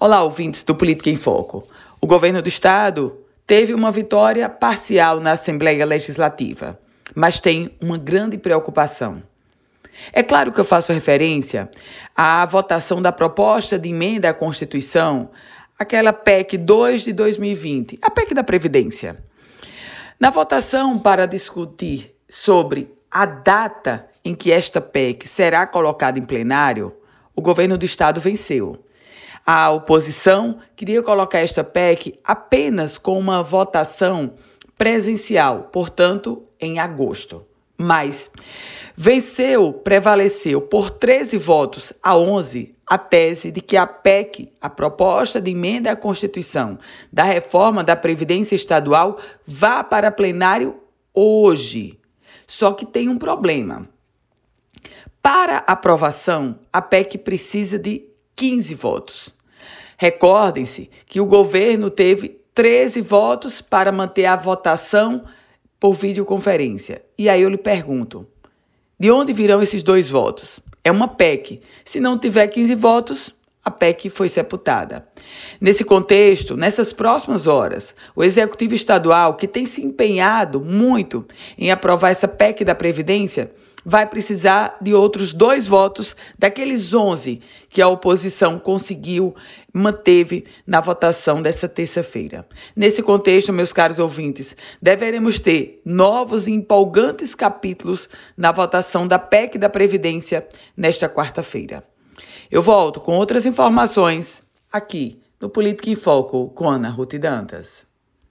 Olá, ouvintes do Política em Foco. O governo do estado teve uma vitória parcial na Assembleia Legislativa, mas tem uma grande preocupação. É claro que eu faço referência à votação da proposta de emenda à Constituição, aquela PEC 2 de 2020, a PEC da Previdência. Na votação para discutir sobre a data em que esta PEC será colocada em plenário, o governo do estado venceu. A oposição queria colocar esta PEC apenas com uma votação presencial, portanto, em agosto. Mas venceu, prevaleceu por 13 votos a 11 a tese de que a PEC, a proposta de emenda à Constituição da reforma da Previdência Estadual, vá para plenário hoje. Só que tem um problema. Para aprovação, a PEC precisa de 15 votos. Recordem-se que o governo teve 13 votos para manter a votação por videoconferência. E aí eu lhe pergunto: de onde virão esses dois votos? É uma PEC. Se não tiver 15 votos, a PEC foi sepultada. Nesse contexto, nessas próximas horas, o Executivo Estadual, que tem se empenhado muito em aprovar essa PEC da Previdência, vai precisar de outros dois votos daqueles 11 que a oposição conseguiu, manteve na votação dessa terça-feira. Nesse contexto, meus caros ouvintes, deveremos ter novos e empolgantes capítulos na votação da PEC da Previdência nesta quarta-feira. Eu volto com outras informações aqui no Política em Foco com Ana Ruth Dantas.